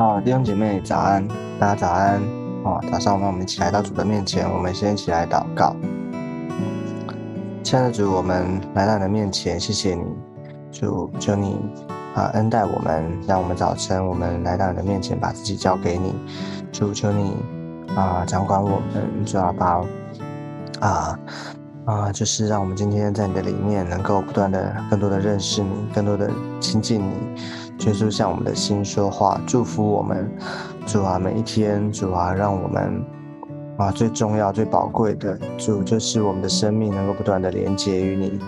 好，弟兄姐妹早安，大家早安。啊，早上我们一起来到主的面前，我们先一起来祷告。亲爱的主，我们来到你的面前，谢谢你，主，求你啊恩待我们，让我们早晨我们来到你的面前，把自己交给你。主，求你啊掌管我们，主要把啊啊，就是让我们今天在你的里面，能够不断的更多的认识你，更多的亲近你。耶稣向我们的心说话，祝福我们，主啊，每一天，主啊，让我们啊最重要、最宝贵的主，就是我们的生命能够不断的连接于你，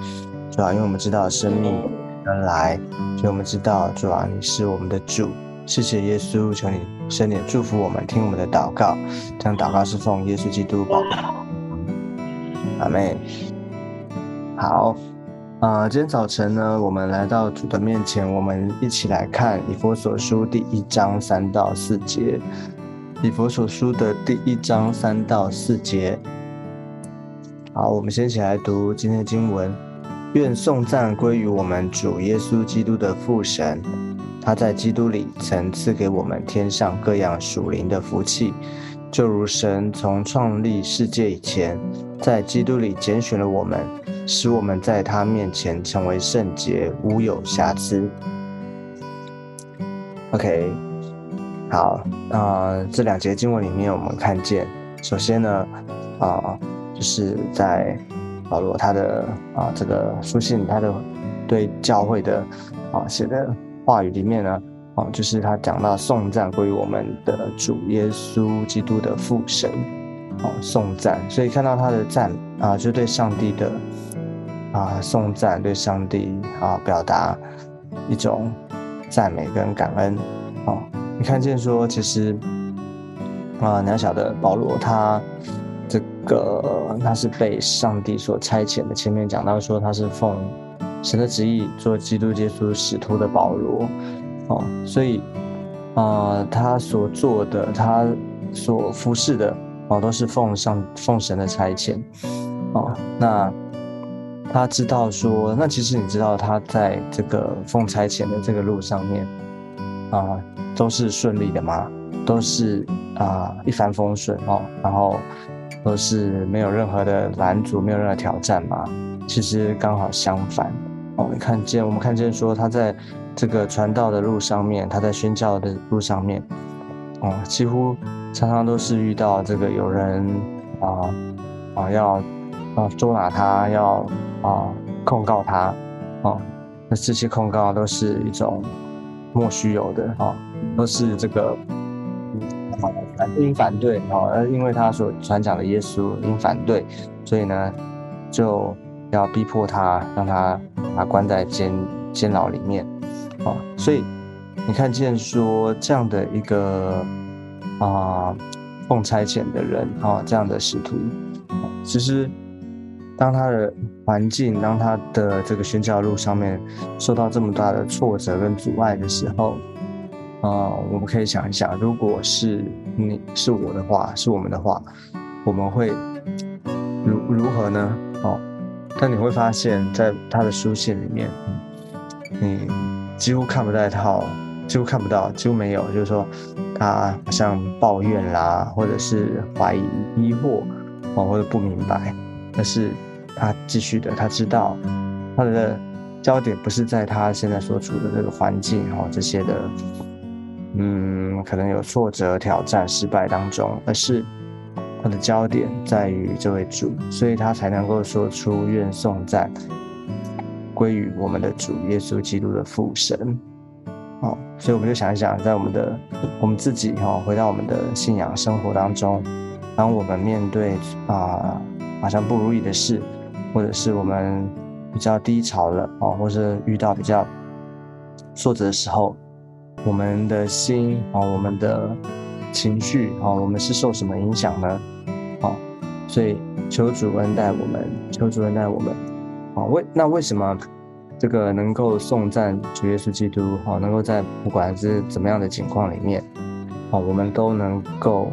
主啊，因为我们知道生命而来，所以我们知道主啊，你是我们的主。谢谢耶稣，求你圣灵祝福我们，听我们的祷告，这样祷告是奉耶稣基督宝。阿妹，好。啊，今天早晨呢，我们来到主的面前，我们一起来看以佛所书第一章三到四节。以佛所书的第一章三到四节。好，我们先一起来读今天的经文。愿颂赞归于我们主耶稣基督的父神，他在基督里曾赐给我们天上各样属灵的福气，就如神从创立世界以前，在基督里拣选了我们。使我们在他面前成为圣洁，无有瑕疵。OK，好，啊，这两节经文里面，我们看见，首先呢，啊，就是在保罗他的啊这个书信，他的对教会的啊写的话语里面呢，啊，就是他讲到颂赞归于我们的主耶稣基督的父神，哦，颂赞，所以看到他的赞啊，就对上帝的。啊，颂赞对上帝啊，表达一种赞美跟感恩。哦，你看见说，其实啊，渺小的保罗他这个他是被上帝所差遣的。前面讲到说他是奉神的旨意做基督耶稣使徒的保罗。哦，所以啊，他所做的，他所服侍的，哦，都是奉上奉神的差遣。哦，那。他知道说，那其实你知道他在这个奉差遣的这个路上面，啊，都是顺利的吗？都是啊一帆风顺哦，然后都是没有任何的拦阻，没有任何挑战吗？其实刚好相反哦。你看见我们看见说他在这个传道的路上面，他在宣教的路上面，哦，几乎常常都是遇到这个有人啊啊要。啊，捉拿他，要啊控告他，啊，那这些控告都是一种莫须有的，啊，都是这个因反对，啊，而因为他所传讲的耶稣因反对，所以呢，就要逼迫他，让他把关在监监牢里面，啊，所以你看见说这样的一个啊奉差遣的人，啊，这样的使徒，其实。当他的环境，当他的这个宣教路上面受到这么大的挫折跟阻碍的时候，啊，我们可以想一想，如果是你是我的话，是我们的话，我们会如如何呢？哦，但你会发现在他的书信里面，你几乎看不到他，几乎看不到，几乎没有，就是说他好像抱怨啦，或者是怀疑、疑惑，哦，或者不明白，但是。他继续的，他知道他的焦点不是在他现在所处的这个环境哦，这些的，嗯，可能有挫折、挑战、失败当中，而是他的焦点在于这位主，所以他才能够说出愿颂赞归于我们的主耶稣基督的父神。哦，所以我们就想一想，在我们的我们自己哈，回到我们的信仰生活当中，当我们面对啊，好像不如意的事。或者是我们比较低潮了啊，或是遇到比较挫折的时候，我们的心啊，我们的情绪啊，我们是受什么影响呢？啊，所以求主恩待我们，求主恩待我们。啊，为那为什么这个能够颂赞主耶稣基督？啊，能够在不管是怎么样的情况里面，啊，我们都能够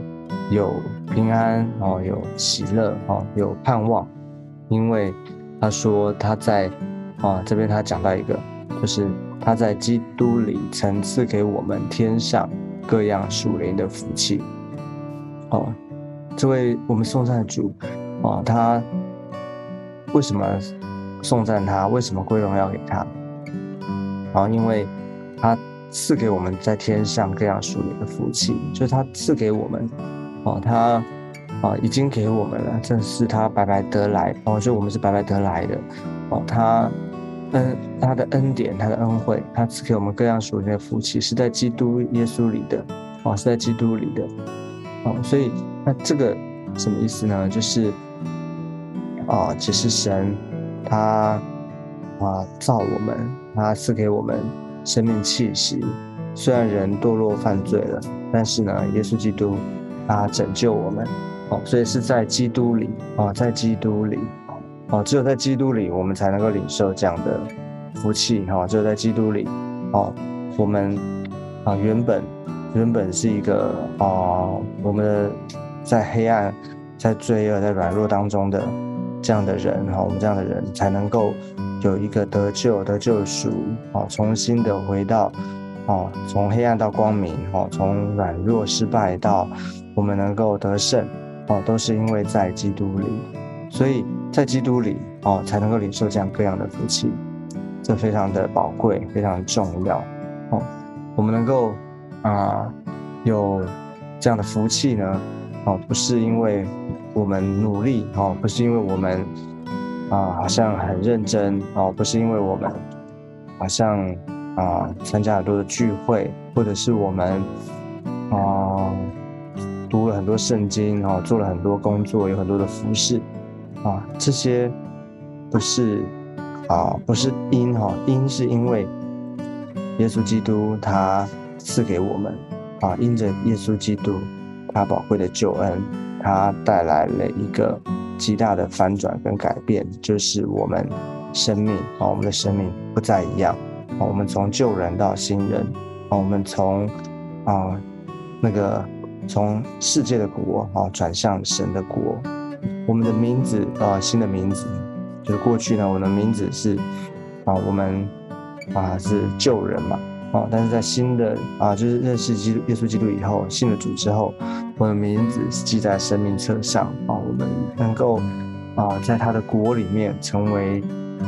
有平安啊，有喜乐啊，有盼望。因为他说他在啊这边他讲到一个，就是他在基督里曾赐给我们天上各样属灵的福气。哦，这位我们颂赞主啊，他为什么颂赞他？为什么归荣耀给他？啊，因为他赐给我们在天上各样属灵的福气，就是他赐给我们，哦，他啊已经给我们了，这是他白白得来，哦，就我们是白白得来的，哦，他恩他的恩典，他的恩惠，他赐给我们各样属灵的福气，是在基督耶稣里的，哦，是在基督里的，哦，所以那这个什么意思呢？就是哦，其实神他啊造我们。他赐给我们生命气息，虽然人堕落犯罪了，但是呢，耶稣基督他拯救我们，哦，所以是在基督里啊，在基督里，哦，只有在基督里，我们才能够领受这样的福气，哈，只有在基督里，哦，我们啊，原本原本是一个啊，我们的在黑暗、在罪恶、在软弱当中的这样的人，哈，我们这样的人才能够。有一个得救、得救赎，哦，重新的回到，哦，从黑暗到光明，哦，从软弱失败到我们能够得胜，哦，都是因为在基督里，所以在基督里，哦，才能够领受这样各样的福气，这非常的宝贵，非常重要，哦，我们能够啊有这样的福气呢，哦，不是因为我们努力，哦，不是因为我们。啊，好像很认真哦，不是因为我们好像啊参加很多的聚会，或者是我们啊读了很多圣经哦，做了很多工作，有很多的服饰啊，这些不是啊，不是因哈，因是因为耶稣基督他赐给我们啊，因着耶稣基督他宝贵的救恩，他带来了一个。极大的反转跟改变，就是我们生命啊，我们的生命不再一样啊，我们从旧人到新人啊，我们从啊那个从世界的国啊转向神的国，我们的名字啊新的名字，就是过去呢，我的名字是啊我们啊是旧人嘛。啊，但是在新的啊，就是认识基督耶稣基督以后，信了主之后，我的名字是记在生命册上。啊，我们能够啊，在他的国里面成为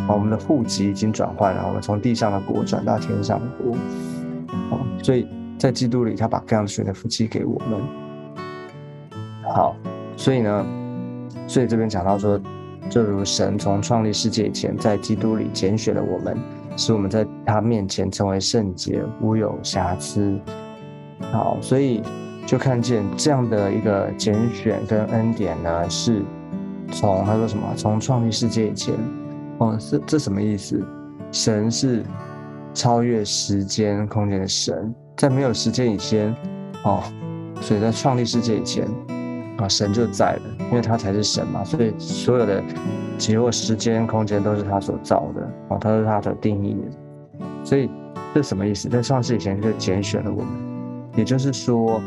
啊，我们的户籍已经转换了，我们从地上的国转到天上的国，啊，所以在基督里，他把各样的水的福气给我们。好，所以呢，所以这边讲到说，就如神从创立世界以前，在基督里拣选了我们。使我们在他面前成为圣洁，无有瑕疵。好，所以就看见这样的一个拣选跟恩典呢，是从他说什么？从创立世界以前，哦，这这什么意思？神是超越时间空间的神，在没有时间以前，哦，所以在创立世界以前，啊，神就在了，因为他才是神嘛，所以所有的。其实时间、空间都是他所造的哦，他是他的定义的，所以这什么意思？在创世以前就拣选了我们，也就是说，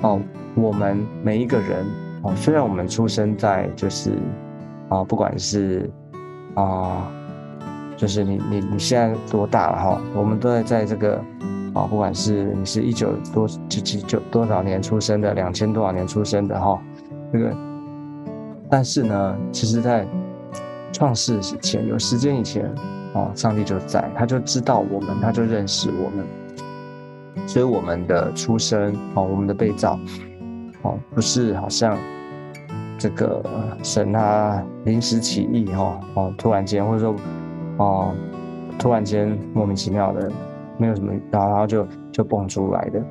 哦，我们每一个人哦，虽然我们出生在就是啊，不管是啊，就是你你你现在多大了哈？我们都在在这个啊，不管是你是一九多几几九多少年出生的，两千多少年出生的哈，这个，但是呢，其实在创世以前，有时间以前，哦，上帝就在，他就知道我们，他就认识我们，所以我们的出生，哦，我们的被造，哦，不是好像这个神他临时起意，哈，哦，突然间或者说，哦，突然间莫名其妙的，没有什么，然后然后就就蹦出来的，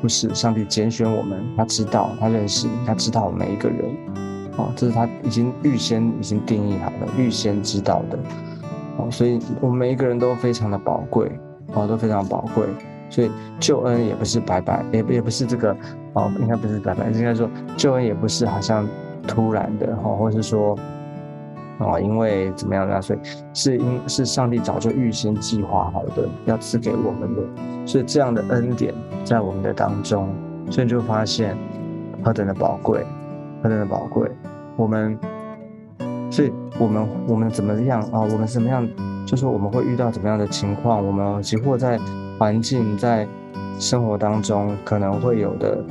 不是上帝拣选我们，他知道，他认识，他知道每一个人。哦，这是他已经预先已经定义好了，预先知道的。哦，所以我们每一个人都非常的宝贵，哦，都非常宝贵。所以救恩也不是白白，也也不是这个，哦，应该不是白白，应该说救恩也不是好像突然的，哦，或是说，哦，因为怎么样呢？所以是因是上帝早就预先计划好的，要赐给我们的。所以这样的恩典在我们的当中，所以就发现何等的宝贵。何等的宝贵，我们，所以我们我们怎么样啊？我们怎么样？就是我们会遇到怎么样的情况？我们几乎在环境在生活当中可能会有的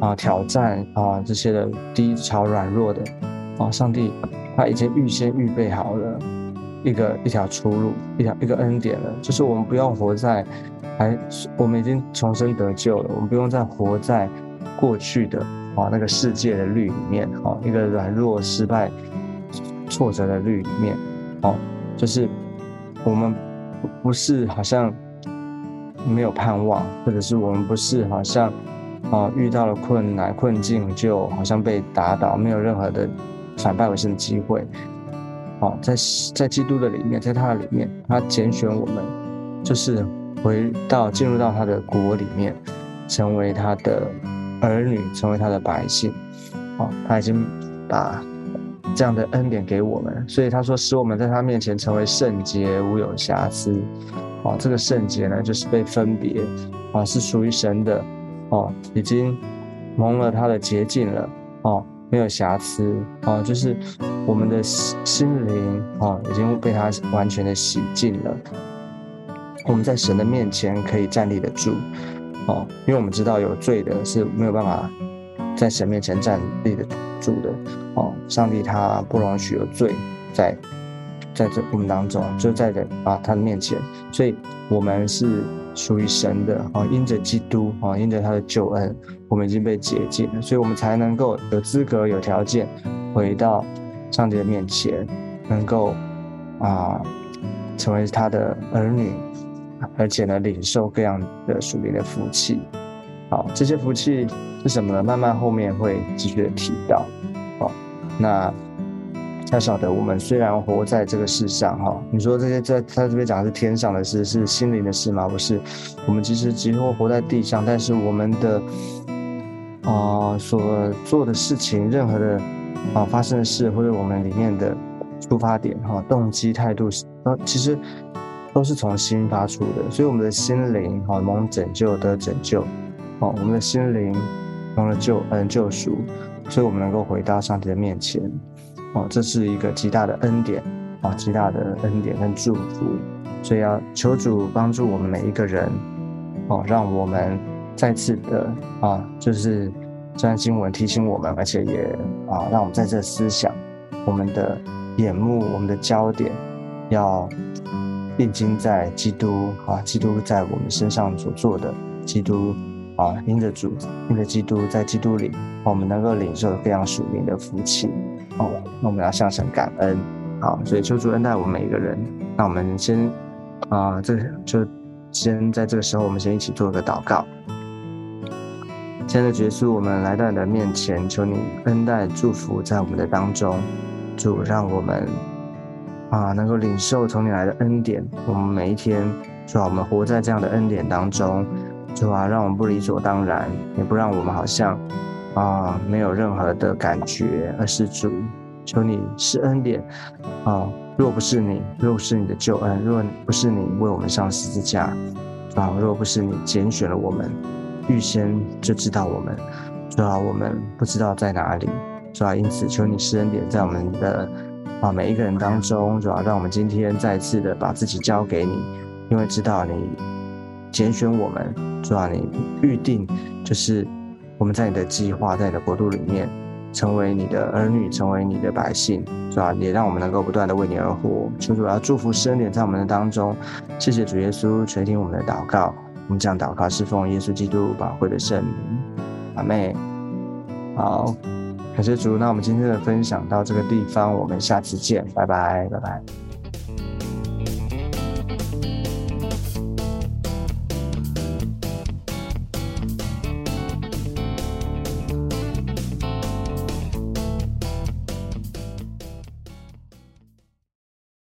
啊挑战啊这些的低潮软弱的啊，上帝他已经预先预备好了一个一条出路，一条一个恩典了，就是我们不用活在还我们已经重生得救了，我们不用再活在过去的啊那个世界的律里面啊，一个软弱失败。挫折的律里面，哦，就是我们不是好像没有盼望，或者是我们不是好像啊遇到了困难困境，就好像被打倒，没有任何的反败为胜的机会。哦，在在基督的里面，在他的里面，他拣选我们，就是回到进入到他的国里面，成为他的儿女，成为他的百姓。哦，他已经把。这样的恩典给我们，所以他说使我们在他面前成为圣洁，无有瑕疵。哦，这个圣洁呢，就是被分别，啊，是属于神的，哦，已经蒙了他的洁净了，哦，没有瑕疵，哦，就是我们的心灵，啊，已经被他完全的洗净了。我们在神的面前可以站立得住，哦，因为我们知道有罪的是没有办法在神面前站立得住的。哦，上帝他不容许有罪在在这我们当中，就在的啊他的面前，所以我们是属于神的啊，因着基督啊，因着他的救恩，我们已经被洁净了，所以我们才能够有资格、有条件回到上帝的面前，能够啊成为他的儿女，而且呢领受各样的属灵的福气。好，这些福气是什么呢？慢慢后面会继续的提到。好那才晓得，我们虽然活在这个世上，哈，你说这些在他这边讲的是天上的事，是心灵的事吗？不是，我们其实几乎活在地上，但是我们的啊所做的事情，任何的啊发生的事，或者我们里面的出发点，哈，动机态度，呃，其实都是从心发出的。所以我们的心灵，哈，蒙拯救得拯救，哦，我们的心灵蒙了救恩救赎。所以，我们能够回到上帝的面前，哦，这是一个极大的恩典，啊，极大的恩典跟祝福。所以，要求主帮助我们每一个人，哦，让我们再次的啊，就是这段经文提醒我们，而且也啊，让我们在这思想，我们的眼目，我们的焦点，要定睛在基督啊，基督在我们身上所做的，基督。啊，因着主，因着基督，在基督里，我们能够领受非常属灵的福气。哦，那我们要向神感恩。好，所以求主恩待我们每一个人。那我们先啊，这就先在这个时候，我们先一起做个祷告。亲爱的耶稣，我们来到你的面前，求你恩待祝福在我们的当中。主，让我们啊，能够领受从你来的恩典。我们每一天，主啊，我们活在这样的恩典当中。主啊，让我们不理所当然，也不让我们好像啊没有任何的感觉，而是主，求你施恩典啊！若不是你，若不是你的救恩，若不是你为我们上十字架啊，若不是你拣选了我们，预先就知道我们，主啊，我们不知道在哪里，主啊，因此求你施恩典在我们的啊每一个人当中，主要让我们今天再次的把自己交给你，因为知道你。拣选我们，主啊，你预定就是我们在你的计划，在你的国度里面，成为你的儿女，成为你的百姓，是吧？也让我们能够不断的为你而活。求主要祝福圣典在我们的当中，谢谢主耶稣垂听我们的祷告。我们将祷告是奉耶稣基督宝贵的圣名，阿妹。好，感谢主。那我们今天的分享到这个地方，我们下次见，拜拜，拜拜。